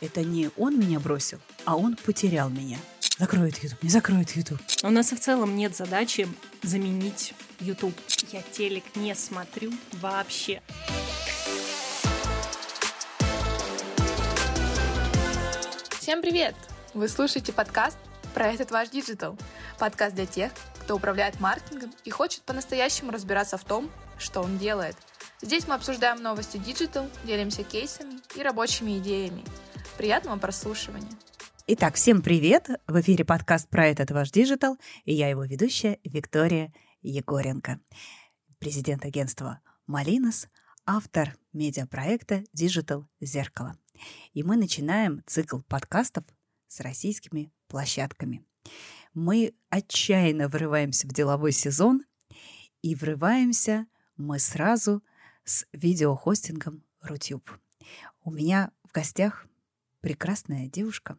Это не он меня бросил, а он потерял меня. Закроет YouTube, не закроет YouTube. У нас и в целом нет задачи заменить YouTube. Я телек не смотрю вообще. Всем привет! Вы слушаете подкаст про этот ваш digital. Подкаст для тех, кто управляет маркетингом и хочет по-настоящему разбираться в том, что он делает. Здесь мы обсуждаем новости digital, делимся кейсами и рабочими идеями. Приятного прослушивания! Итак, всем привет! В эфире подкаст про этот ваш digital, и я его ведущая Виктория Егоренко, президент агентства Малинос, автор медиапроекта Digital Зеркало. И мы начинаем цикл подкастов с российскими площадками. Мы отчаянно врываемся в деловой сезон, и врываемся мы сразу с видеохостингом Рутюб. У меня в гостях прекрасная девушка.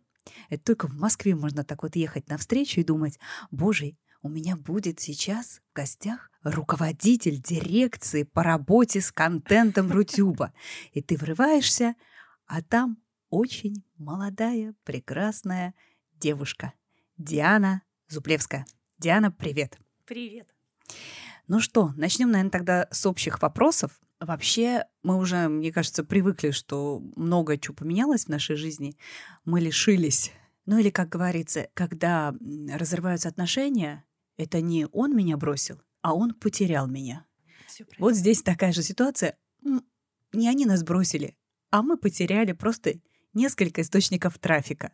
Это только в Москве можно так вот ехать навстречу и думать, боже, у меня будет сейчас в гостях руководитель дирекции по работе с контентом Рутюба. И ты врываешься, а там очень молодая, прекрасная девушка. Диана Зуплевская. Диана, привет. Привет. Ну что, начнем, наверное, тогда с общих вопросов. Вообще, мы уже, мне кажется, привыкли, что много чего поменялось в нашей жизни. Мы лишились. Ну или, как говорится, когда разрываются отношения, это не он меня бросил, а он потерял меня. Вот здесь такая же ситуация. Не они нас бросили, а мы потеряли просто несколько источников трафика.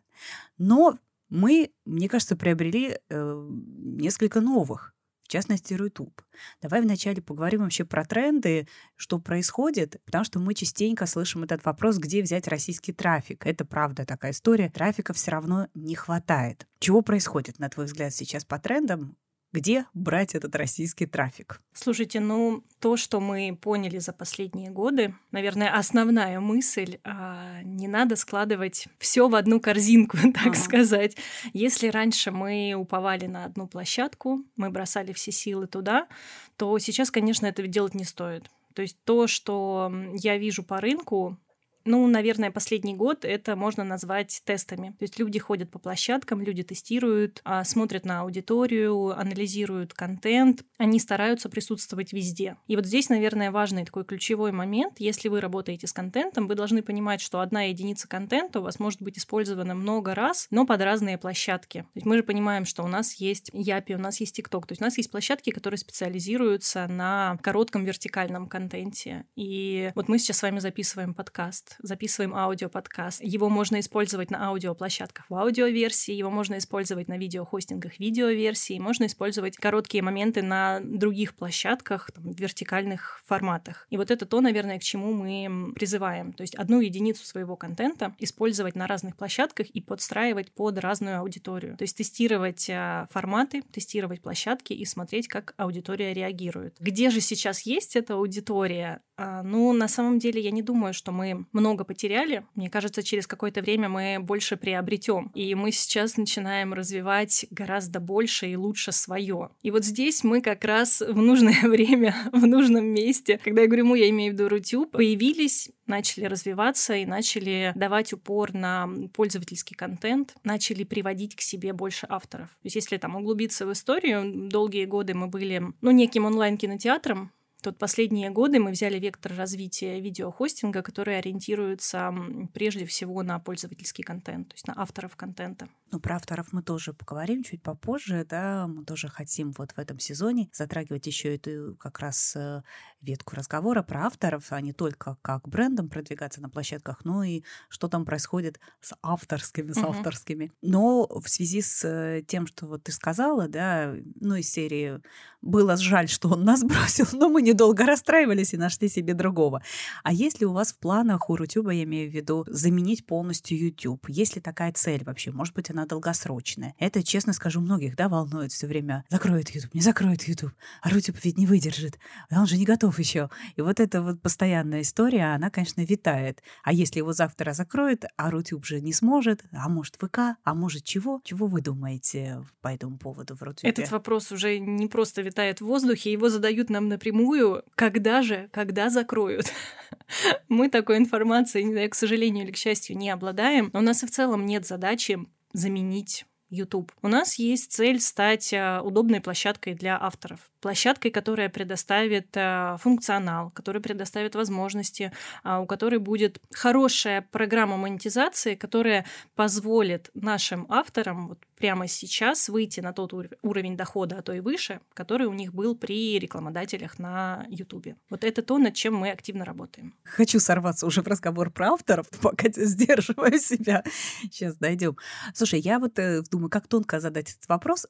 Но мы, мне кажется, приобрели э, несколько новых частности, YouTube. Давай вначале поговорим вообще про тренды, что происходит, потому что мы частенько слышим этот вопрос, где взять российский трафик. Это правда такая история. Трафика все равно не хватает. Чего происходит, на твой взгляд, сейчас по трендам? Где брать этот российский трафик? Слушайте, ну то, что мы поняли за последние годы, наверное, основная мысль, а, не надо складывать все в одну корзинку, так ага. сказать. Если раньше мы уповали на одну площадку, мы бросали все силы туда, то сейчас, конечно, это делать не стоит. То есть то, что я вижу по рынку, ну, наверное, последний год это можно назвать тестами. То есть люди ходят по площадкам, люди тестируют, а, смотрят на аудиторию, анализируют контент, они стараются присутствовать везде. И вот здесь, наверное, важный такой ключевой момент. Если вы работаете с контентом, вы должны понимать, что одна единица контента у вас может быть использована много раз, но под разные площадки. То есть мы же понимаем, что у нас есть Япи, у нас есть ТикТок, то есть у нас есть площадки, которые специализируются на коротком вертикальном контенте. И вот мы сейчас с вами записываем подкаст записываем аудиоподкаст. Его можно использовать на аудиоплощадках в аудиоверсии, его можно использовать на видеохостингах видеоверсии, можно использовать короткие моменты на других площадках, там, вертикальных форматах. И вот это то, наверное, к чему мы призываем. То есть одну единицу своего контента использовать на разных площадках и подстраивать под разную аудиторию. То есть тестировать а, форматы, тестировать площадки и смотреть, как аудитория реагирует. Где же сейчас есть эта аудитория? А, ну, на самом деле, я не думаю, что мы много потеряли. Мне кажется, через какое-то время мы больше приобретем. И мы сейчас начинаем развивать гораздо больше и лучше свое. И вот здесь мы как раз в нужное время, в нужном месте, когда я говорю мы, я имею в виду Рутюб, появились начали развиваться и начали давать упор на пользовательский контент, начали приводить к себе больше авторов. То есть если там углубиться в историю, долгие годы мы были, ну, неким онлайн-кинотеатром, Тут последние годы мы взяли вектор развития видеохостинга, который ориентируется прежде всего на пользовательский контент, то есть на авторов контента. Ну, про авторов мы тоже поговорим чуть попозже, да, мы тоже хотим вот в этом сезоне затрагивать еще эту как раз э, ветку разговора про авторов, а не только как брендом продвигаться на площадках, но и что там происходит с авторскими, с uh-huh. авторскими. Но в связи с э, тем, что вот ты сказала, да, ну, из серии «Было жаль, что он нас бросил, но мы недолго расстраивались и нашли себе другого». А если у вас в планах у Рутюба, я имею в виду, заменить полностью YouTube? Есть ли такая цель вообще? Может быть, она долгосрочная. Это, честно скажу, многих, да, волнует все время. Закроет YouTube, не закроет YouTube. А Рутюб ведь не выдержит. А он же не готов еще. И вот эта вот постоянная история, она, конечно, витает. А если его завтра закроют, а Рутюб же не сможет, а может ВК, а может чего? Чего вы думаете по этому поводу в Рутюбе? Этот вопрос уже не просто витает в воздухе, его задают нам напрямую, когда же, когда закроют? Мы такой информацией, к сожалению или к счастью, не обладаем. Но у нас и в целом нет задачи заменить YouTube. У нас есть цель стать э, удобной площадкой для авторов. Площадкой, которая предоставит э, функционал, которая предоставит возможности, а, у которой будет хорошая программа монетизации, которая позволит нашим авторам прямо сейчас выйти на тот уровень дохода, а то и выше, который у них был при рекламодателях на YouTube. Вот это то, над чем мы активно работаем. Хочу сорваться уже в разговор про авторов, пока сдерживаю себя. Сейчас дойдем. Слушай, я вот э, думаю, как тонко задать этот вопрос,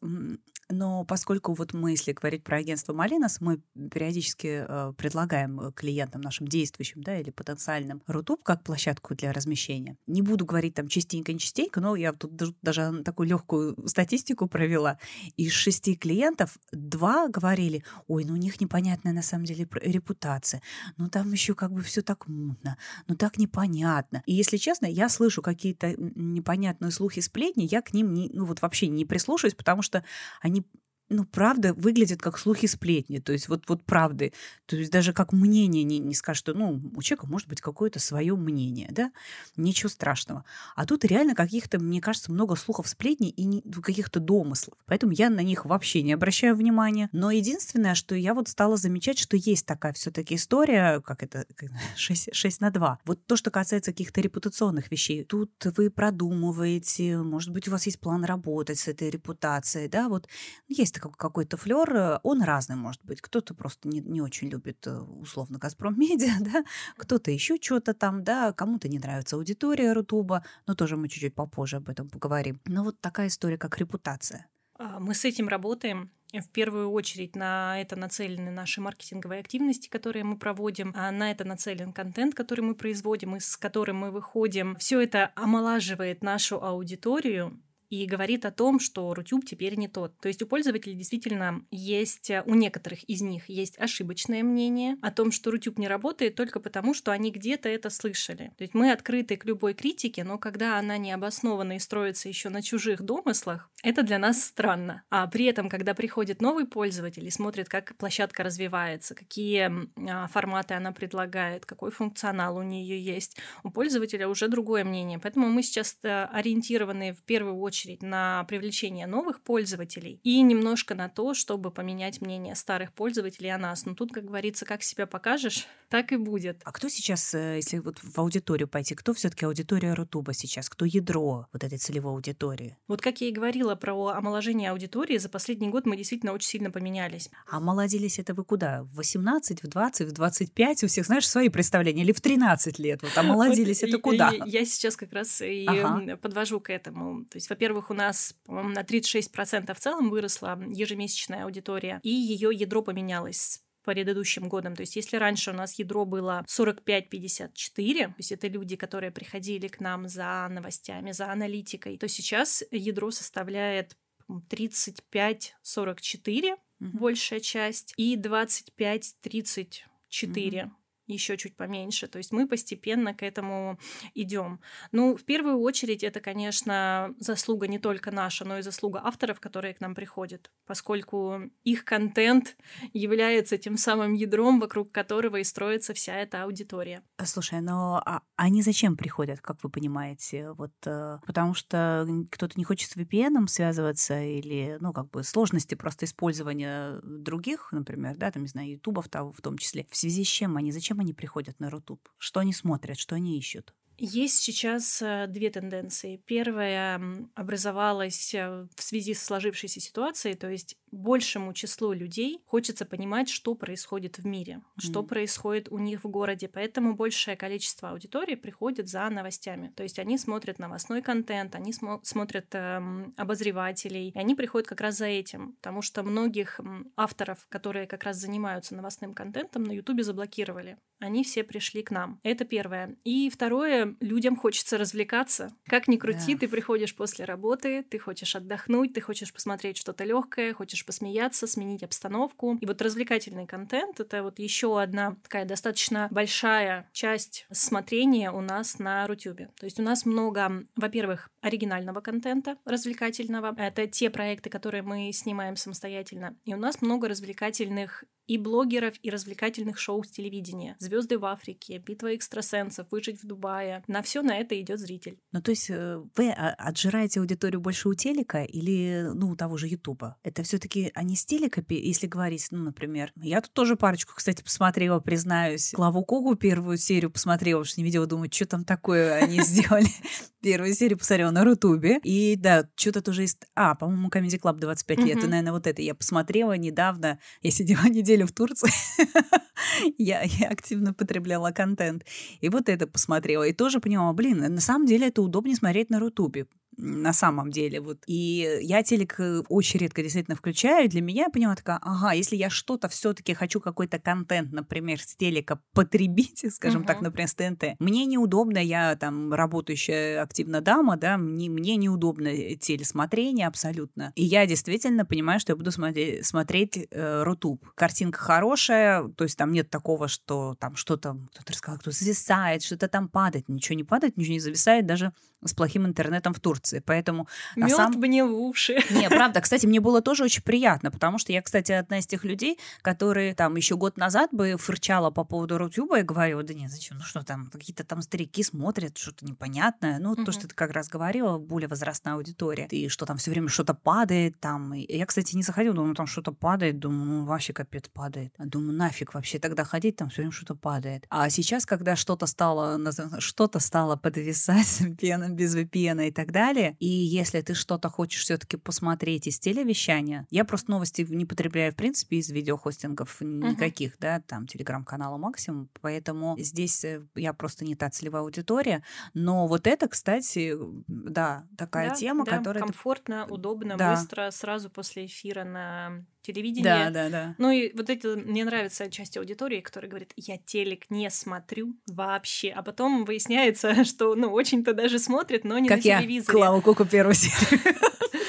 но поскольку вот мы, если говорить про агентство Малинос, мы периодически э, предлагаем клиентам нашим действующим, да, или потенциальным Рутуб как площадку для размещения. Не буду говорить там частенько, не частенько, но я тут даже такую легкую статистику провела. Из шести клиентов два говорили, ой, ну у них непонятная на самом деле репутация, ну там еще как бы все так мутно, ну так непонятно. И если честно, я слышу какие-то непонятные слухи, сплетни, я к ним не, ну вот вообще не прислушаюсь, потому что они ну, правда, выглядят как слухи сплетни. То есть вот, вот правды. То есть даже как мнение не, не скажет, что, ну, у человека может быть какое-то свое мнение, да? Ничего страшного. А тут реально каких-то, мне кажется, много слухов сплетни и не, каких-то домыслов. Поэтому я на них вообще не обращаю внимания. Но единственное, что я вот стала замечать, что есть такая все-таки история, как это, 6, 6 на 2. Вот то, что касается каких-то репутационных вещей. Тут вы продумываете, может быть, у вас есть план работать с этой репутацией, да, вот есть какой-то флер, э, он разный может быть. Кто-то просто не, не очень любит э, условно Газпром Медиа, да, кто-то еще что-то там, да, кому-то не нравится аудитория Рутуба, но тоже мы чуть-чуть попозже об этом поговорим. Но вот такая история, как репутация. А, мы с этим работаем. В первую очередь на это нацелены наши маркетинговые активности, которые мы проводим, а на это нацелен контент, который мы производим и с которым мы выходим. Все это омолаживает нашу аудиторию, и говорит о том, что Рутюб теперь не тот. То есть у пользователей действительно есть, э, у некоторых из них есть ошибочное мнение о том, что Рутюб не работает только потому, что они где-то это слышали. То есть мы открыты к любой критике, но когда она не обоснована и строится еще на чужих домыслах, это для нас странно. А при этом, когда приходит новый пользователь и смотрит, как площадка развивается, какие а, форматы она предлагает, какой функционал у нее есть, у пользователя уже другое мнение. Поэтому мы сейчас э, ориентированы в первую очередь очередь на привлечение новых пользователей и немножко на то, чтобы поменять мнение старых пользователей о нас. Но тут, как говорится, как себя покажешь, так и будет. А кто сейчас, э, если вот в аудиторию пойти, кто все-таки аудитория Рутуба сейчас? Кто ядро вот этой целевой аудитории? Вот как я и говорила про омоложение аудитории, за последний год мы действительно очень сильно поменялись. А омолодились это вы куда? В 18, в 20, в 25? У всех, знаешь, свои представления? Или в 13 лет? Вот омолодились это куда? Я сейчас как раз и подвожу к этому. То есть, во-первых, во-первых, у нас, по-моему, на 36% в целом выросла ежемесячная аудитория, и ее ядро поменялось по предыдущим годам. То есть если раньше у нас ядро было 45-54, то есть это люди, которые приходили к нам за новостями, за аналитикой, то сейчас ядро составляет 35-44, mm-hmm. большая часть, и 25-34. Mm-hmm еще чуть поменьше. То есть мы постепенно к этому идем. Ну, в первую очередь, это, конечно, заслуга не только наша, но и заслуга авторов, которые к нам приходят, поскольку их контент является тем самым ядром, вокруг которого и строится вся эта аудитория. Слушай, но а они зачем приходят, как вы понимаете? Вот э, потому что кто-то не хочет с VPN связываться или, ну, как бы сложности просто использования других, например, да, там, не знаю, ютубов в том числе. В связи с чем они, зачем они приходят на Рутуб? Что они смотрят, что они ищут? Есть сейчас э, две тенденции. Первая образовалась э, в связи с сложившейся ситуацией, то есть большему числу людей хочется понимать, что происходит в мире, mm. что происходит у них в городе. Поэтому большее количество аудитории приходит за новостями. То есть они смотрят новостной контент, они смо- смотрят э, обозревателей, и они приходят как раз за этим, потому что многих авторов, которые как раз занимаются новостным контентом, на Ютубе заблокировали. Они все пришли к нам. Это первое. И второе, людям хочется развлекаться. Как ни крути, yeah. ты приходишь после работы, ты хочешь отдохнуть, ты хочешь посмотреть что-то легкое, хочешь хочешь посмеяться, сменить обстановку. И вот развлекательный контент — это вот еще одна такая достаточно большая часть смотрения у нас на Рутюбе. То есть у нас много, во-первых, оригинального контента развлекательного. Это те проекты, которые мы снимаем самостоятельно. И у нас много развлекательных и блогеров, и развлекательных шоу с телевидения. Звезды в Африке, битва экстрасенсов, выжить в Дубае. На все на это идет зритель. Ну, то есть э, вы а, отжираете аудиторию больше у телека или, ну, у того же Ютуба? Это все таки они с телека, если говорить, ну, например, я тут тоже парочку, кстати, посмотрела, признаюсь, Клаву Когу первую серию посмотрела, потому что не видела, думаю, что там такое они сделали. Первую серию посмотрела на Рутубе. И да, что-то тоже есть... А, по-моему, Comedy Club 25 лет. И, наверное, вот это я посмотрела недавно. Я сидела неделю в Турции. я, я активно потребляла контент. И вот это посмотрела. И тоже поняла, блин, на самом деле это удобнее смотреть на Рутубе на самом деле. Вот. И я телек э, очень редко действительно включаю. Для меня я поняла такая, ага, если я что-то все-таки хочу какой-то контент, например, с телека потребить, скажем uh-huh. так, например, с ТНТ, мне неудобно, я там работающая активно дама, да, мне, мне неудобно э, телесмотрение абсолютно. И я действительно понимаю, что я буду смотреть, смотреть э, Рутуб. Картинка хорошая, то есть там нет такого, что там что-то, кто-то рассказал, кто зависает, что-то там падает. Ничего не падает, ничего не зависает, даже с плохим интернетом в Турции. Поэтому... Мед сам... мне в уши. Не, правда. Кстати, мне было тоже очень приятно, потому что я, кстати, одна из тех людей, которые там еще год назад бы фырчала по поводу Рутюба и говорила, да нет, зачем, ну что там, какие-то там старики смотрят, что-то непонятное. Ну, угу. то, что ты как раз говорила, более возрастная аудитория. И что там все время что-то падает там. И я, кстати, не заходила, думаю, ну там что-то падает, думаю, ну вообще капец падает. Думаю, нафиг вообще тогда ходить, там все время что-то падает. А сейчас, когда что-то стало, что-то стало подвисать, без VPN и так далее. И если ты что-то хочешь все-таки посмотреть из телевещания, я просто новости не потребляю, в принципе, из видеохостингов никаких, uh-huh. да, там, телеграм-канала максимум, поэтому здесь э, я просто не та целевая аудитория. Но вот это, кстати, да, такая да, тема, да, которая... комфортно, удобно, да. быстро, сразу после эфира на телевидение. Да, да, да. Ну и вот это мне нравится часть аудитории, которая говорит, я телек не смотрю вообще, а потом выясняется, что, ну, очень-то даже смотрит, но не как на телевизоре. Как я Клаву Куку первую серию.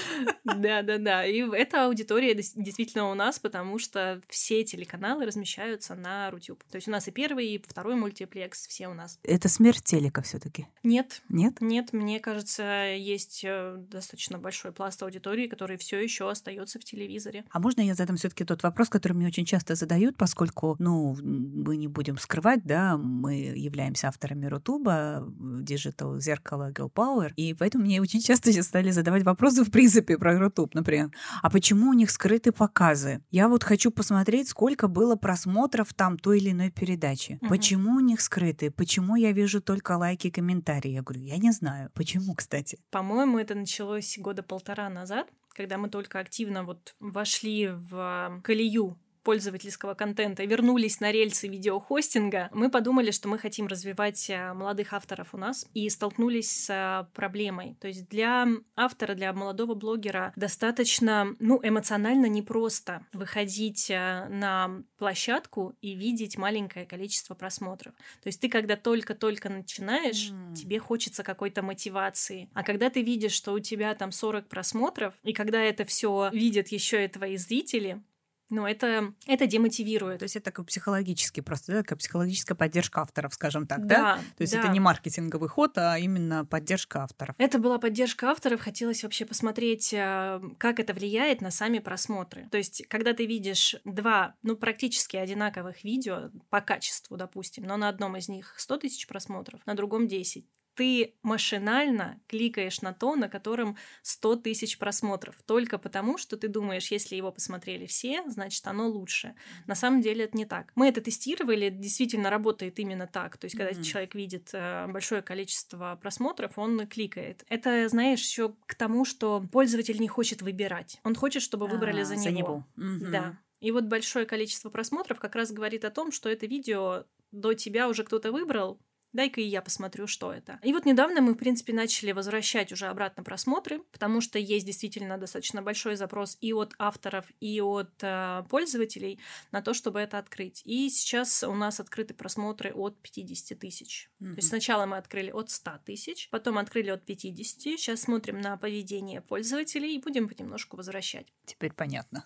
Да, да, да. И эта аудитория действительно у нас, потому что все телеканалы размещаются на Рутюб. То есть у нас и первый, и второй мультиплекс, все у нас. Это смерть телека все таки Нет. Нет? Нет, мне кажется, есть э, достаточно большой пласт аудитории, который все еще остается в телевизоре. А можно я задам все-таки тот вопрос, который мне очень часто задают, поскольку, ну, мы не будем скрывать, да, мы являемся авторами Рутуба, Digital Зеркало, Girl Power, и поэтому мне очень часто сейчас стали задавать вопросы, в принципе, про Рутуб, например. А почему у них скрыты показы? Я вот хочу посмотреть, сколько было просмотров там той или иной передачи. Угу. Почему у них скрыты? Почему я вижу только лайки и комментарии? Я говорю, я не знаю. Почему, кстати? По-моему, это началось года полтора назад, когда мы только активно вот вошли в колею пользовательского контента вернулись на рельсы видеохостинга, мы подумали, что мы хотим развивать э, молодых авторов у нас и столкнулись с э, проблемой. То есть для автора, для молодого блогера достаточно, ну, эмоционально непросто выходить э, на площадку и видеть маленькое количество просмотров. То есть ты, когда только-только начинаешь, mm. тебе хочется какой-то мотивации. А когда ты видишь, что у тебя там 40 просмотров, и когда это все видят еще и твои зрители, ну, это, это демотивирует. То есть это такой психологический просто, да, такая психологическая поддержка авторов, скажем так, да? да? То есть да. это не маркетинговый ход, а именно поддержка авторов. Это была поддержка авторов. Хотелось вообще посмотреть, э, как это влияет на сами просмотры. То есть, когда ты видишь два, ну, практически одинаковых видео по качеству, допустим, но на одном из них 100 тысяч просмотров, на другом 10, ты машинально кликаешь на то, на котором 100 тысяч просмотров, только потому, что ты думаешь, если его посмотрели все, значит, оно лучше. На самом деле это не так. Мы это тестировали, это действительно работает именно так. То есть, когда mm-hmm. человек видит э, большое количество просмотров, он кликает. Это, знаешь, еще к тому, что пользователь не хочет выбирать. Он хочет, чтобы выбрали а, за, за него. него. Mm-hmm. Да. И вот большое количество просмотров как раз говорит о том, что это видео до тебя уже кто-то выбрал, дай-ка и я посмотрю, что это. И вот недавно мы, в принципе, начали возвращать уже обратно просмотры, потому что есть действительно достаточно большой запрос и от авторов, и от э, пользователей на то, чтобы это открыть. И сейчас у нас открыты просмотры от 50 тысяч. Mm-hmm. То есть сначала мы открыли от 100 тысяч, потом открыли от 50. Сейчас смотрим на поведение пользователей и будем понемножку возвращать. Теперь понятно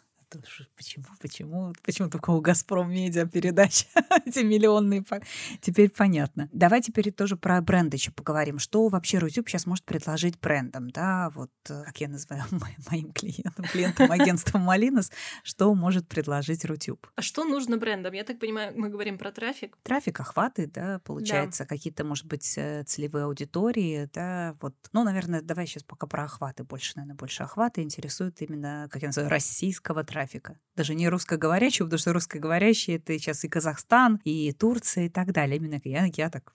Почему, почему, почему только у «Газпром Медиа» передача эти миллионные? Теперь понятно. Давай теперь тоже про бренд еще поговорим. Что вообще Рутюб сейчас может предложить брендам? Да, вот э, как я называю моим клиентам, клиентам агентства Малинос, что может предложить Рутюб? А что нужно брендам? Я так понимаю, мы говорим про трафик. Трафик, охваты, да, получается, да. какие-то, может быть, э, целевые аудитории, да, вот. Ну, наверное, давай сейчас пока про охваты больше, наверное, больше охваты интересуют именно, как я называю, российского трафика. Даже не русскоговорящего, потому что русскоговорящие это сейчас и Казахстан, и Турция, и так далее. Именно я, я так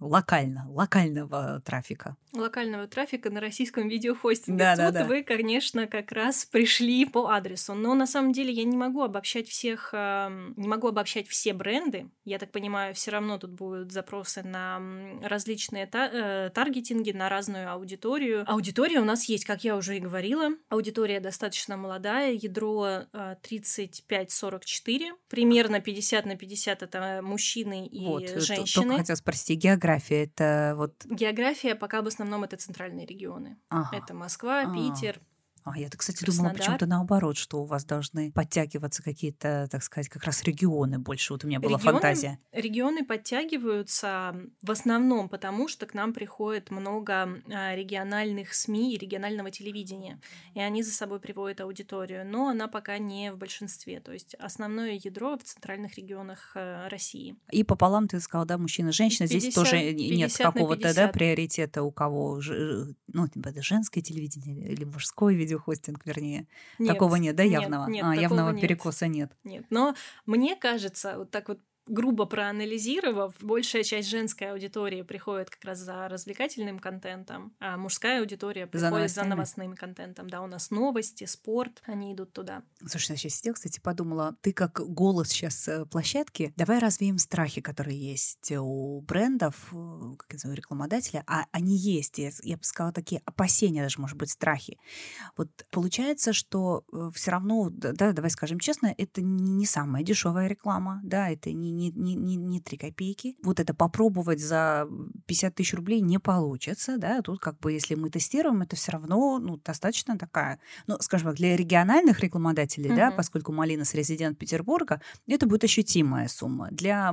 локально, локального трафика. Локального трафика на российском видеохостинге. Да, Тут да, да. вы, конечно, как раз пришли по адресу. Но на самом деле я не могу обобщать всех, не могу обобщать все бренды. Я так понимаю, все равно тут будут запросы на различные э, таргетинги, на разную аудиторию. Аудитория у нас есть, как я уже и говорила. Аудитория достаточно молодая, ядро 35-44, э, примерно 50 на 50 это мужчины и вот, э, женщины. Только хотела спросить, география это вот... География пока в основном это центральные регионы. Ага. Это Москва, а. Питер, а я-то, кстати, Краснодар. думала почему-то наоборот, что у вас должны подтягиваться какие-то, так сказать, как раз регионы больше. Вот у меня была регионы, фантазия. Регионы подтягиваются в основном потому, что к нам приходит много а, региональных СМИ и регионального телевидения, и они за собой приводят аудиторию, но она пока не в большинстве. То есть основное ядро в центральных регионах э, России. И пополам ты сказал, да, мужчина, женщина. Здесь тоже нет какого-то да, приоритета у кого, ну, типа, это женское телевидение или мужское видео видеохостинг, вернее. Нет, такого нет, да, явного? Нет, нет, а, явного нет. перекоса нет. Нет, но мне кажется, вот так вот грубо проанализировав, большая часть женской аудитории приходит как раз за развлекательным контентом, а мужская аудитория приходит за, за новостным контентом. Да, у нас новости, спорт, они идут туда. Слушай, я сейчас сидела, кстати, подумала, ты как голос сейчас э, площадки, давай развеем страхи, которые есть у брендов, э, как я называю, рекламодателя, а они есть, я, я бы сказала, такие опасения, даже, может быть, страхи. Вот получается, что э, все равно, да, давай скажем честно, это не самая дешевая реклама, да, это не не, не, не, не 3 копейки. Вот это попробовать за 50 тысяч рублей не получится, да, тут как бы если мы тестируем, это все равно, ну, достаточно такая, ну, скажем так, для региональных рекламодателей, uh-huh. да, поскольку Малинас резидент Петербурга, это будет ощутимая сумма. Для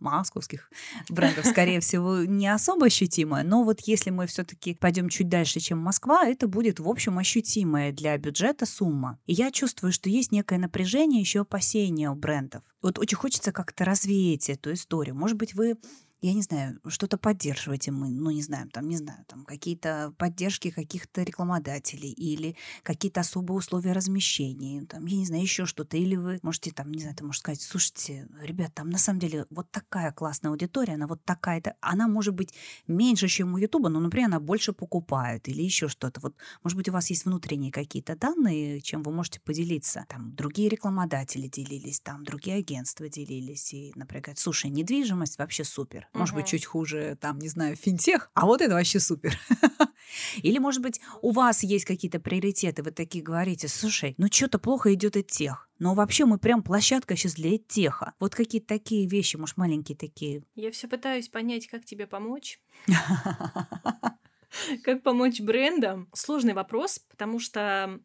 московских брендов, скорее всего, не особо ощутимая, но вот если мы все-таки пойдем чуть дальше, чем Москва, это будет, в общем, ощутимая для бюджета сумма. И я чувствую, что есть некое напряжение, еще опасения у брендов. Вот очень хочется как-то развеять эту историю. Может быть, вы я не знаю, что-то поддерживаете мы, ну, не знаю, там, не знаю, там, какие-то поддержки каких-то рекламодателей или какие-то особые условия размещения, там, я не знаю, еще что-то. Или вы можете там, не знаю, ты можешь сказать, слушайте, ребят, там на самом деле вот такая классная аудитория, она вот такая-то, она может быть меньше, чем у Ютуба, но, например, она больше покупает или еще что-то. Вот, может быть, у вас есть внутренние какие-то данные, чем вы можете поделиться. Там другие рекламодатели делились, там другие агентства делились, и, например, говорят, слушай, недвижимость вообще супер. Может быть, чуть хуже, там, не знаю, финтех, а вот это вообще супер. Или, может быть, у вас есть какие-то приоритеты, вы такие говорите, слушай, ну что-то плохо идет от тех. Но вообще мы прям площадка сейчас для теха. Вот какие-то такие вещи, может, маленькие такие. Я все пытаюсь понять, как тебе помочь. Как помочь брендам? Сложный вопрос, потому что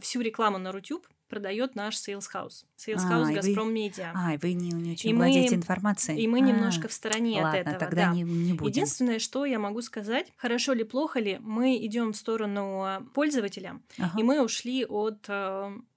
всю рекламу на Рутюб продает наш Sales House. Sales а, House Газпром Медиа. А, и вы не, не очень и владеете мы, информацией. И мы а, немножко в стороне ладно, от этого. тогда да. не, не будем. Единственное, что я могу сказать, хорошо ли, плохо ли, мы идем в сторону пользователя, ага. и мы ушли от э,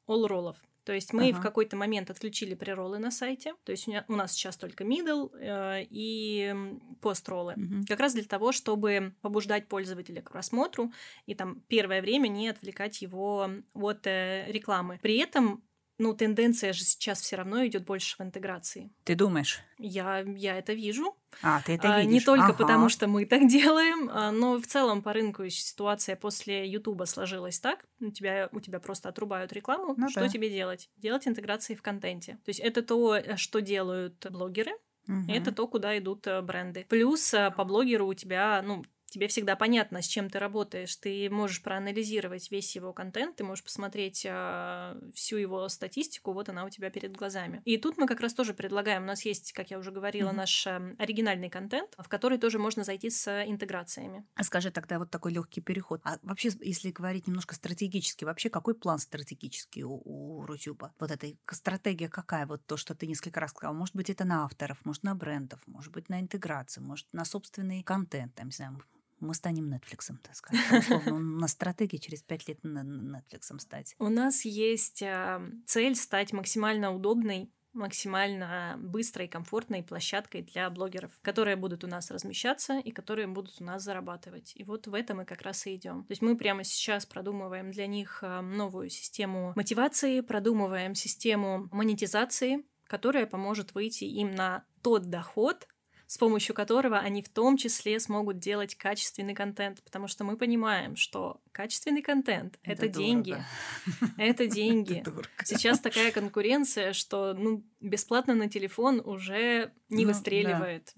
all роллов. То есть мы ага. в какой-то момент отключили прероллы на сайте. То есть у нас сейчас только middle э, и пост-роллы. Угу. Как раз для того, чтобы побуждать пользователя к просмотру и там первое время не отвлекать его от э, рекламы. При этом ну, тенденция же сейчас все равно идет больше в интеграции. Ты думаешь? Я, я это вижу. А, ты это видишь. Не только ага. потому, что мы так делаем, а, но в целом по рынку ситуация после Ютуба сложилась так. У тебя, у тебя просто отрубают рекламу. Ну, что да. тебе делать? Делать интеграции в контенте. То есть это то, э, что делают блогеры, Угу. Это то, куда идут э, бренды. Плюс э, по блогеру у тебя, ну, тебе всегда понятно, с чем ты работаешь. Ты можешь проанализировать весь его контент, ты можешь посмотреть э, всю его статистику, вот она у тебя перед глазами. И тут мы как раз тоже предлагаем, у нас есть, как я уже говорила, mm-hmm. наш э, оригинальный контент, в который тоже можно зайти с интеграциями. А скажи тогда вот такой легкий переход. А вообще, если говорить немножко стратегически, вообще какой план стратегический у, у Рутюба? Вот эта стратегия какая? Вот то, что ты несколько раз сказал. Может быть, это на авторов, может, на брендов, может быть, на интеграцию, может, на собственный контент, там, не знаю, мы станем Netflix, так сказать. На стратегии через пять лет Netflix стать. У нас есть а, цель стать максимально удобной максимально быстрой и комфортной площадкой для блогеров, которые будут у нас размещаться и которые будут у нас зарабатывать. И вот в этом мы как раз и идем. То есть мы прямо сейчас продумываем для них а, новую систему мотивации, продумываем систему монетизации, которая поможет выйти им на тот доход, с помощью которого они в том числе смогут делать качественный контент, потому что мы понимаем, что качественный контент — это, это деньги. Это деньги. Сейчас такая конкуренция, что ну, бесплатно на телефон уже не ну, выстреливает.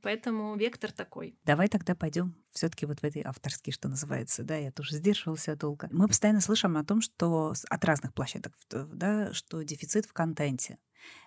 Поэтому вектор такой. Давай тогда пойдем все-таки вот в этой авторский, что называется, да, я тоже сдерживался долго. Мы постоянно слышим о том, что от разных площадок, да, что дефицит в контенте.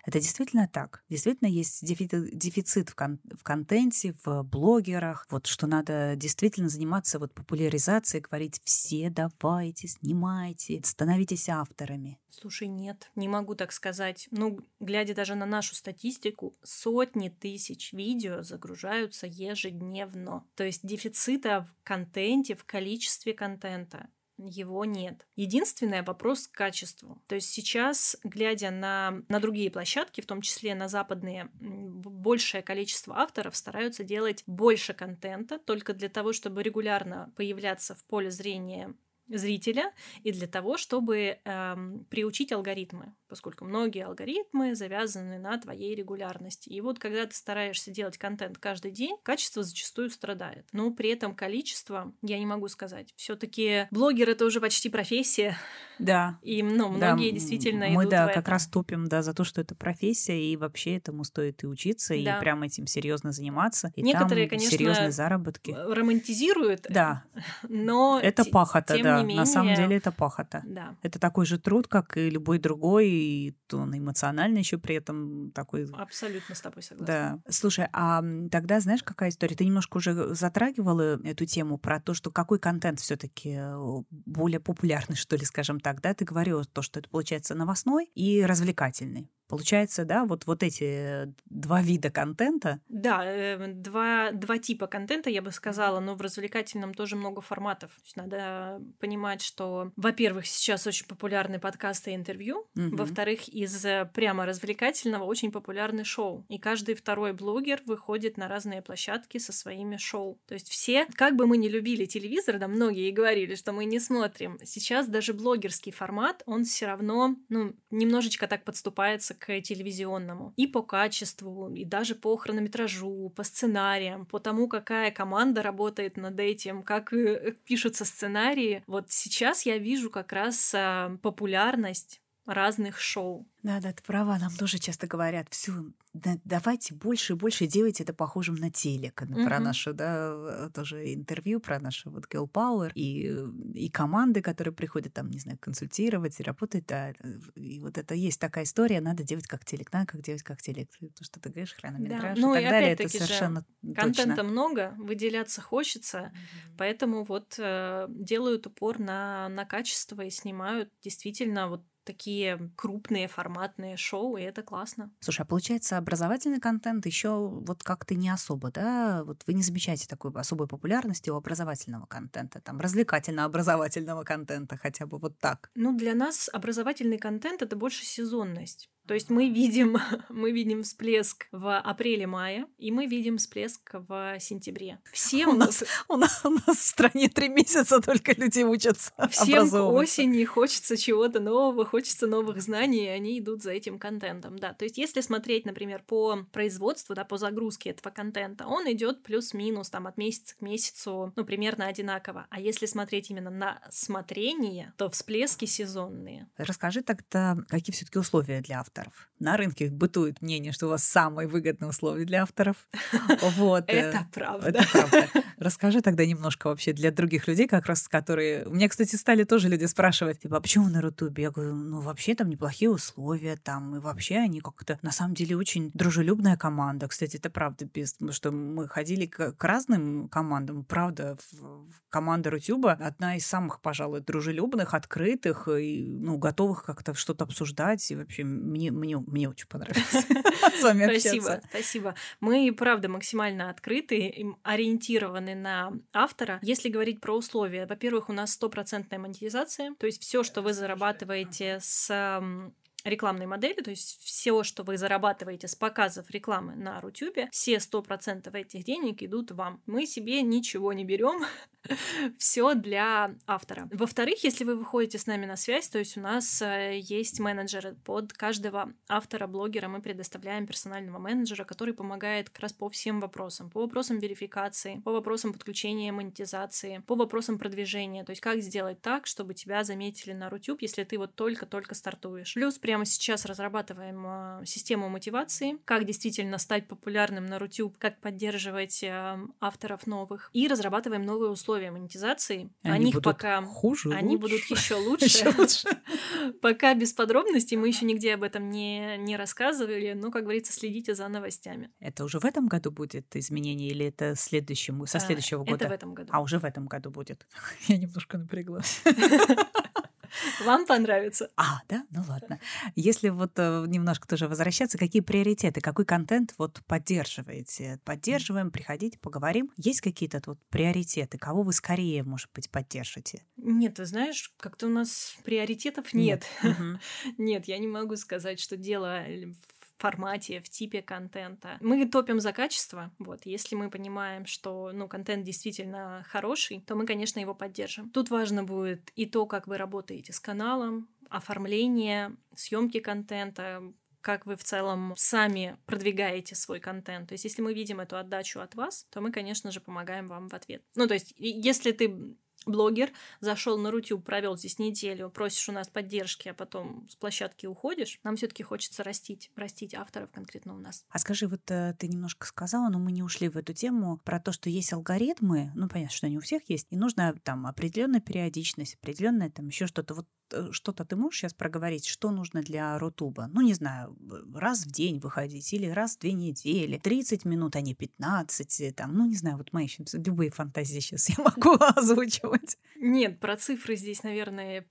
Это действительно так. Действительно есть дефицит в, кон- в контенте, в блогерах. Вот что надо действительно заниматься вот популяризацией, говорить все давайте, снимайте, становитесь авторами. Слушай, нет, не могу так сказать. Ну, глядя даже на нашу статистику, сотни тысяч видео загружаются ежедневно. То есть дефицита в контенте, в количестве контента его нет. Единственный вопрос к качеству. То есть сейчас, глядя на, на другие площадки, в том числе на западные, большее количество авторов стараются делать больше контента только для того, чтобы регулярно появляться в поле зрения зрителя и для того, чтобы эм, приучить алгоритмы, поскольку многие алгоритмы завязаны на твоей регулярности. И вот когда ты стараешься делать контент каждый день, качество зачастую страдает. Но при этом количество я не могу сказать. Все-таки блогер это уже почти профессия. Да. И ну, многие да, действительно мы идут да в как раз тупим да за то, что это профессия и вообще этому стоит и учиться да. и прям этим серьезно заниматься. И Некоторые, там конечно, серьезные заработки. Романтизируют. Да. Но это пахота, да не менее... На самом деле это пахота. Да. Это такой же труд, как и любой другой, и он эмоционально еще при этом такой... Абсолютно с тобой согласна. Да. Слушай, а тогда знаешь, какая история? Ты немножко уже затрагивала эту тему про то, что какой контент все таки э, более популярный, что ли, скажем так, да? Ты говорила то, что это получается новостной и развлекательный. Получается, да, вот, вот эти два вида контента. Да, э, два, два типа контента, я бы сказала, но в развлекательном тоже много форматов. То есть надо понимать, что, во-первых, сейчас очень популярны подкасты и интервью, угу. во-вторых, из э, прямо развлекательного очень популярны шоу. И каждый второй блогер выходит на разные площадки со своими шоу. То есть все, как бы мы ни любили телевизор, да, многие и говорили, что мы не смотрим, сейчас даже блогерский формат, он все равно, ну, немножечко так подступается к телевизионному. И по качеству, и даже по хронометражу, по сценариям, по тому, какая команда работает над этим, как э, пишутся сценарии. Вот сейчас я вижу как раз а, популярность разных шоу. Да, да, ты права, нам тоже часто говорят, все, да, давайте больше и больше делайте это похожим на телек. Угу. Про наше, да, тоже интервью, про наше вот Girl Power и, и команды, которые приходят там, не знаю, консультировать и работать, да. И вот это есть такая история, надо делать как телек, надо как делать как телек. То, что ты говоришь, хронометраж да. ну, и так и далее, это совершенно же, Контента много, выделяться хочется, угу. поэтому вот э, делают упор на, на качество и снимают действительно вот такие крупные форматные шоу, и это классно. Слушай, а получается, образовательный контент еще вот как-то не особо, да? Вот вы не замечаете такой особой популярности у образовательного контента, там, развлекательно-образовательного контента хотя бы вот так? Ну, для нас образовательный контент — это больше сезонность. То есть мы видим, мы видим всплеск в апреле-мае, и мы видим всплеск в сентябре. Все у нас, у нас, у нас в стране три месяца только люди учатся Всем к осени хочется чего-то нового, хочется новых знаний, и они идут за этим контентом, да. То есть если смотреть, например, по производству, да, по загрузке этого контента, он идет плюс-минус там от месяца к месяцу, ну, примерно одинаково. А если смотреть именно на смотрение, то всплески сезонные. Расскажи тогда, какие все таки условия для авторов. На рынке бытует мнение, что у вас самые выгодные условия для авторов. Вот. Э, это правда. Расскажи тогда немножко вообще для других людей, как раз которые... Мне, кстати, стали тоже люди спрашивать, типа, а почему на Рутубе? Я говорю, ну, вообще там неплохие условия, там, и вообще они как-то, на самом деле, очень дружелюбная команда. Кстати, это правда, без, что мы ходили к, к разным командам. Правда, команда Рутюба одна из самых, пожалуй, дружелюбных, открытых и, ну, готовых как-то что-то обсуждать. И вообще мне, мне, мне очень понравилось с вами Спасибо, спасибо. Мы, правда, максимально открыты, ориентированы на автора. Если говорить про условия, во-первых, у нас стопроцентная монетизация, то есть все, что вы зарабатываете с рекламной модели, то есть все, что вы зарабатываете с показов рекламы на Рутюбе, все 100% этих денег идут вам. Мы себе ничего не берем, все для автора. Во-вторых, если вы выходите с нами на связь, то есть у нас э, есть менеджеры под каждого автора, блогера, мы предоставляем персонального менеджера, который помогает как раз по всем вопросам, по вопросам верификации, по вопросам подключения монетизации, по вопросам продвижения, то есть как сделать так, чтобы тебя заметили на Рутюб, если ты вот только-только стартуешь. Плюс прямо сейчас разрабатываем э, систему мотивации, как действительно стать популярным на Рутюб, как поддерживать э, авторов новых, и разрабатываем новые условия условия монетизации. Они О них будут пока хуже, они лучше. будут еще лучше. Пока без подробностей, мы еще нигде об этом не, не рассказывали, но, как говорится, следите за новостями. Это уже в этом году будет изменение или это следующему, со А, следующего года? Это в этом году. А уже в этом году будет. Я немножко напряглась. Вам понравится. А, да? Ну ладно. Если вот э, немножко тоже возвращаться, какие приоритеты, какой контент вот поддерживаете? Поддерживаем, приходите, поговорим. Есть какие-то вот приоритеты? Кого вы скорее, может быть, поддержите? Нет, ты знаешь, как-то у нас приоритетов нет. Нет, я не могу сказать, что дело в формате, в типе контента. Мы топим за качество. Вот, если мы понимаем, что ну, контент действительно хороший, то мы, конечно, его поддержим. Тут важно будет и то, как вы работаете с каналом, оформление, съемки контента, как вы в целом сами продвигаете свой контент. То есть, если мы видим эту отдачу от вас, то мы, конечно же, помогаем вам в ответ. Ну, то есть, если ты блогер, зашел на Рутюб, провел здесь неделю, просишь у нас поддержки, а потом с площадки уходишь, нам все-таки хочется растить, растить авторов конкретно у нас. А скажи, вот э, ты немножко сказала, но мы не ушли в эту тему про то, что есть алгоритмы, ну понятно, что они у всех есть, и нужна там определенная периодичность, определенная там еще что-то. Вот э, что-то ты можешь сейчас проговорить, что нужно для Рутуба? Ну не знаю, раз в день выходить или раз в две недели, 30 минут, а не 15, э, там, ну не знаю, вот мои еще любые фантазии сейчас я могу озвучивать. Нет, про цифры здесь, наверное,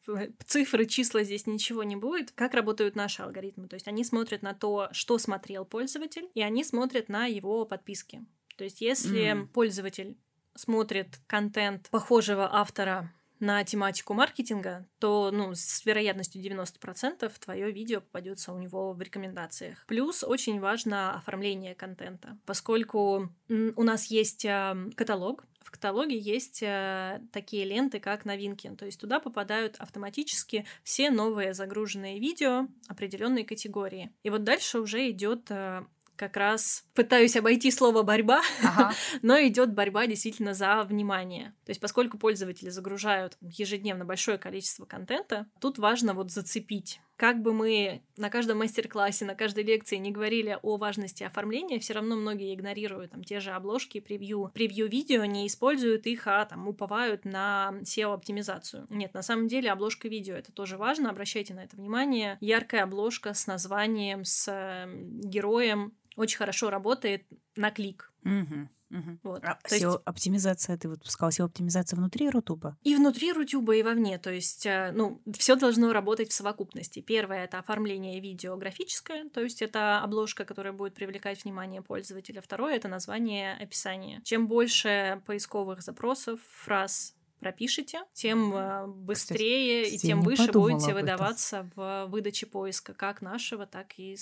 цифры, числа здесь ничего не будет. Как работают наши алгоритмы? То есть они смотрят на то, что смотрел пользователь, и они смотрят на его подписки. То есть если М. пользователь смотрит контент похожего автора на тематику маркетинга, то ну, с вероятностью 90% твое видео попадется у него в рекомендациях. Плюс очень важно оформление контента, поскольку у нас есть а, каталог, в каталоге есть э, такие ленты, как новинки. То есть туда попадают автоматически все новые загруженные видео определенной категории. И вот дальше уже идет э, как раз пытаюсь обойти слово борьба, Ага. но идет борьба действительно за внимание. То есть, поскольку пользователи загружают ежедневно большое количество контента, тут важно вот зацепить. Как бы мы на каждом мастер-классе, на каждой лекции не говорили о важности оформления, все равно многие игнорируют там те же обложки, превью, превью-видео, не используют их, а там уповают на SEO-оптимизацию. Нет, на самом деле обложка видео это тоже важно, обращайте на это внимание. Яркая обложка с названием, с э, героем очень хорошо работает на клик. Мгм, мгм. Вот. А То есть SEO-оптимизация, ты вот сказала, SEO-оптимизация внутри Рутуба? и внутри Рутюба, и вовне. То есть, э, ну, все должно работать в совокупности. Первое это оформление видео графическое, то есть это обложка, которая будет привлекать внимание пользователя. Второе это название описания. Чем больше поисковых запросов, фраз пропишите, тем э, быстрее кстати, и тем выше будете выдаваться в выдаче поиска как нашего, так и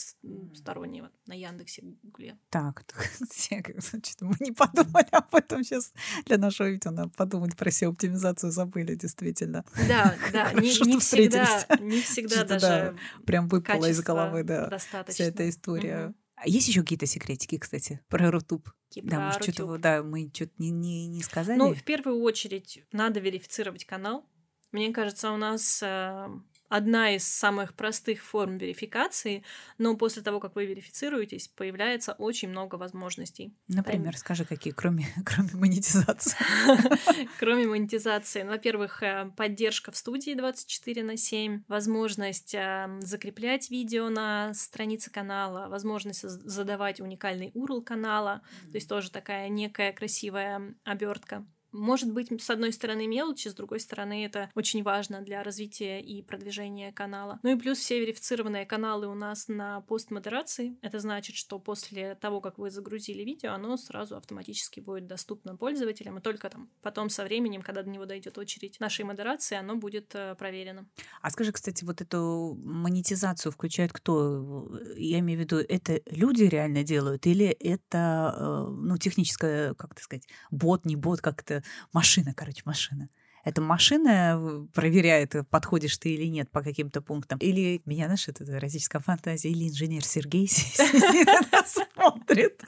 стороннего на Яндексе, Гугле. Так, что-то мы не подумали об этом сейчас. Для нашего видео надо подумать про SEO-оптимизацию, забыли действительно. Да, да, не, не всегда, не всегда даже Прям выпала из головы, да, вся эта история. А есть еще какие-то секретики, кстати, про Рутуб? Да, может, что-то, да, мы что-то не, не, не сказали. Ну, в первую очередь, надо верифицировать канал. Мне кажется, у нас э, одна из самых простых форм верификации, но после того, как вы верифицируетесь, появляется очень много возможностей. Например, Там... скажи, какие, кроме, кроме монетизации? Кроме монетизации. Ну, во-первых, э, поддержка в студии 24 на 7, возможность э, закреплять видео на странице канала, возможность задавать уникальный URL канала, то есть тоже такая некая красивая обертка может быть, с одной стороны, мелочи, с другой стороны, это очень важно для развития и продвижения канала. Ну и плюс все верифицированные каналы у нас на постмодерации. Это значит, что после того, как вы загрузили видео, оно сразу автоматически будет доступно пользователям, и только там потом со временем, когда до него дойдет очередь нашей модерации, оно будет э, проверено. А скажи, кстати, вот эту монетизацию включает кто? Я имею в виду, это люди реально делают или это, э, ну, техническое, как так сказать, бот, не бот, как-то машина, короче, машина. Эта машина проверяет, подходишь ты или нет по каким-то пунктам. Или меня, знаешь, это эротическая фантазия, или инженер Сергей смотрит.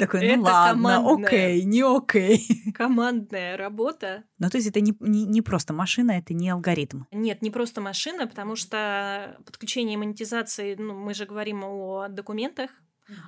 Такой, ну ладно, окей, не окей. Командная работа. Ну, то есть это не, не, не просто машина, это не алгоритм. Нет, не просто машина, потому что подключение монетизации, ну, мы же говорим о документах,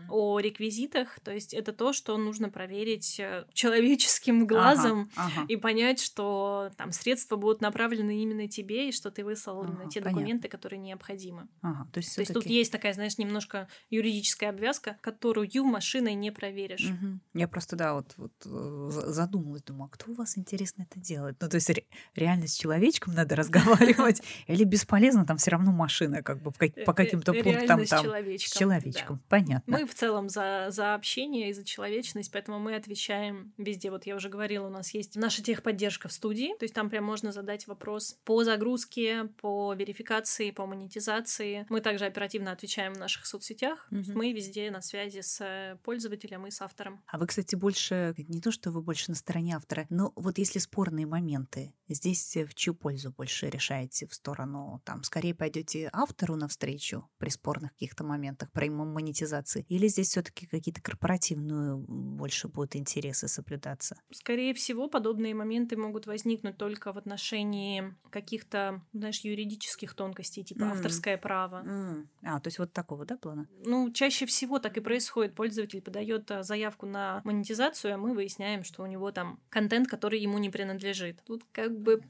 о реквизитах. То есть это то, что нужно проверить э, человеческим глазом ага, ага. и понять, что там средства будут направлены именно тебе, и что ты выслал ага, именно те понятно. документы, которые необходимы. Ага, то есть, то есть тут есть такая, знаешь, немножко юридическая обвязка, которую машиной не проверишь. Угу. Я просто, да, вот, вот э, задумалась, думаю, а кто у вас интересно это делает? Ну, то есть ре- реально с человечком надо разговаривать, или бесполезно, там все равно машина как бы по каким-то пунктам там. С человечком, понятно. Мы в целом за, за общение и за человечность, поэтому мы отвечаем везде. Вот я уже говорила, у нас есть наша техподдержка в студии, то есть там прям можно задать вопрос по загрузке, по верификации, по монетизации. Мы также оперативно отвечаем в наших соцсетях. Mm-hmm. Мы везде на связи с пользователем и с автором. А вы, кстати, больше не то, что вы больше на стороне автора, но вот если спорные моменты, здесь в чью пользу больше решаете в сторону, там, скорее пойдете автору навстречу при спорных каких-то моментах про монетизации, или здесь все-таки какие-то корпоративные больше будут интересы соблюдаться? Скорее всего, подобные моменты могут возникнуть только в отношении каких-то, знаешь, юридических тонкостей, типа mm. авторское право. Mm. А, то есть вот такого, да, плана? Ну, чаще всего так и происходит. Пользователь подает э, заявку на монетизацию, а мы выясняем, что у него там контент, который ему не принадлежит. Тут как бы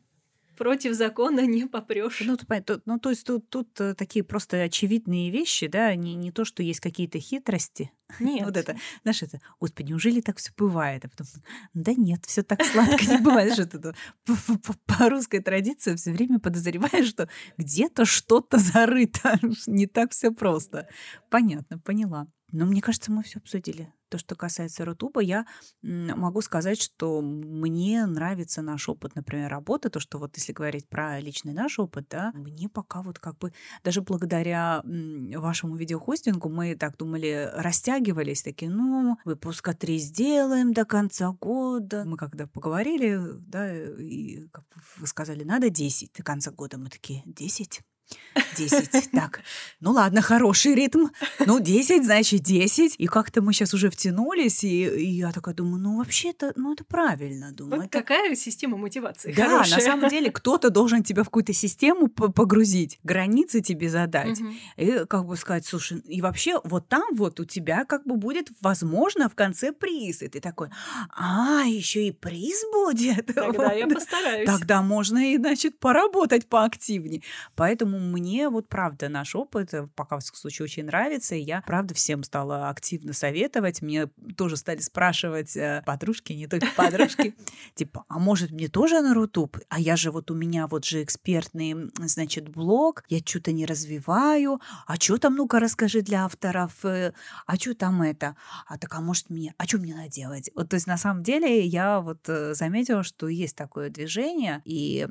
против закона не попрешь. Ну, тут, ну, то есть тут, тут э, такие просто очевидные вещи, да, не, не то, что есть какие-то хитрости. Нет. Вот это, знаешь, это, господи, неужели так все бывает? А потом, да нет, все так сладко не бывает. Что это по русской традиции все время подозреваешь, что где-то что-то зарыто. Не так все просто. Понятно, поняла. Но мне кажется, мы все обсудили. То, что касается Рутуба, я могу сказать, что мне нравится наш опыт, например, работы, то, что вот если говорить про личный наш опыт, да, мне пока вот как бы даже благодаря вашему видеохостингу мы так думали, растягивались, такие, ну, выпуска три сделаем до конца года. Мы когда поговорили, да, и как вы сказали, надо 10 до конца года. Мы такие, 10? 10. Так, ну ладно, хороший ритм. Ну, 10, значит, 10. И как-то мы сейчас уже втянулись, и, и я такая думаю, ну, вообще-то, ну, это правильно, думаю. Вот это... какая система мотивации Да, хорошая. на самом деле, кто-то должен тебя в какую-то систему погрузить, границы тебе задать. Угу. И как бы сказать, слушай, и вообще вот там вот у тебя как бы будет, возможно, в конце приз. И ты такой, а, еще и приз будет? Тогда вот. я постараюсь. Тогда можно и, значит, поработать поактивнее. Поэтому мне вот правда наш опыт э, пока в случае очень нравится, и я правда всем стала активно советовать. Мне тоже стали спрашивать э, подружки, не только подружки, типа, а может мне тоже на Рутуб? А я же вот у меня вот же экспертный, значит, блог, я что-то не развиваю, а что там, ну-ка расскажи для авторов, э, а что там это? А так, а может мне, а что мне надо делать? Вот, то есть на самом деле я вот заметила, что есть такое движение, и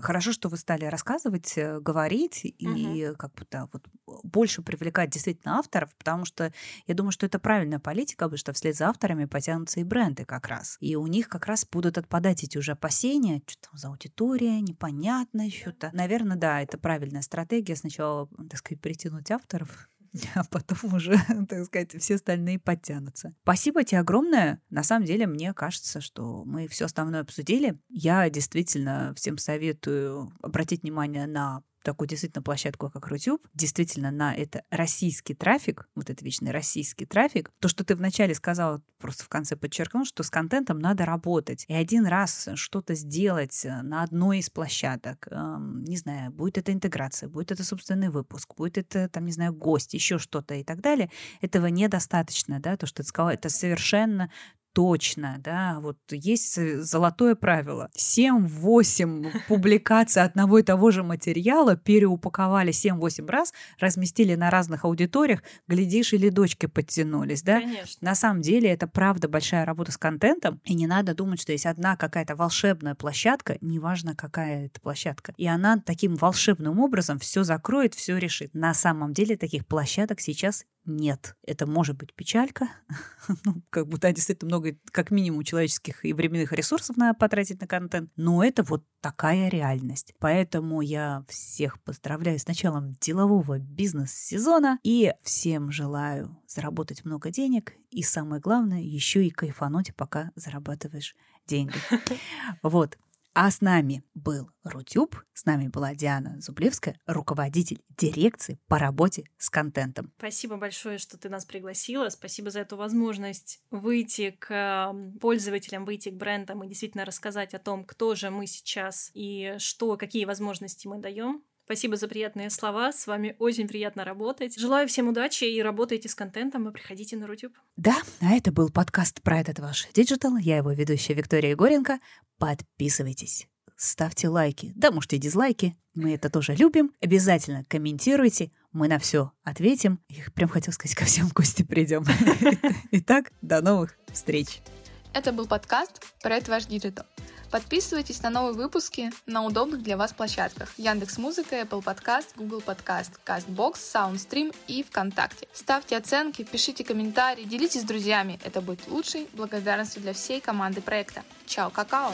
хорошо, что вы стали рассказывать, говорить, говорить и как бы да, вот больше привлекать действительно авторов, потому что я думаю, что это правильная политика, потому что вслед за авторами потянутся и бренды как раз. И у них как раз будут отпадать эти уже опасения, что там за аудитория, непонятно что-то. Наверное, да, это правильная стратегия. Сначала, так сказать, притянуть авторов, а потом уже, так сказать, все остальные подтянутся. Спасибо тебе огромное. На самом деле, мне кажется, что мы все основное обсудили. Я действительно всем советую обратить внимание на такую действительно площадку, как Рутюб, действительно на это российский трафик, вот это вечный российский трафик, то, что ты вначале сказал, просто в конце подчеркнул, что с контентом надо работать. И один раз что-то сделать на одной из площадок, эм, не знаю, будет это интеграция, будет это собственный выпуск, будет это, там, не знаю, гость, еще что-то и так далее, этого недостаточно, да, то, что ты сказала, это совершенно точно, да, вот есть золотое правило. 7-8 публикаций одного и того же материала переупаковали 7-8 раз, разместили на разных аудиториях, глядишь, или дочки подтянулись, да? Конечно. На самом деле это правда большая работа с контентом, и не надо думать, что есть одна какая-то волшебная площадка, неважно какая это площадка, и она таким волшебным образом все закроет, все решит. На самом деле таких площадок сейчас нет. Это может быть печалька, ну, как будто действительно много, как минимум, человеческих и временных ресурсов надо потратить на контент, но это вот такая реальность. Поэтому я всех поздравляю с началом делового бизнес-сезона и всем желаю заработать много денег и, самое главное, еще и кайфануть, пока зарабатываешь деньги. Вот. А с нами был Рутюб, с нами была Диана Зублевская, руководитель дирекции по работе с контентом. Спасибо большое, что ты нас пригласила. Спасибо за эту возможность выйти к пользователям, выйти к брендам и действительно рассказать о том, кто же мы сейчас и что, какие возможности мы даем. Спасибо за приятные слова. С вами очень приятно работать. Желаю всем удачи и работайте с контентом и приходите на Rutube. Да, а это был подкаст про этот ваш digital. Я его ведущая Виктория Егоренко. Подписывайтесь, ставьте лайки, да, можете дизлайки. Мы это тоже любим. Обязательно комментируйте. Мы на все ответим. Я прям хотел сказать, ко всем в гости придем. Итак, до новых встреч. Это был подкаст «Про этот ваш digital». Подписывайтесь на новые выпуски на удобных для вас площадках Яндекс Музыка, Apple Podcast, Google Podcast, CastBox, SoundStream и ВКонтакте. Ставьте оценки, пишите комментарии, делитесь с друзьями. Это будет лучшей благодарностью для всей команды проекта. Чао, какао!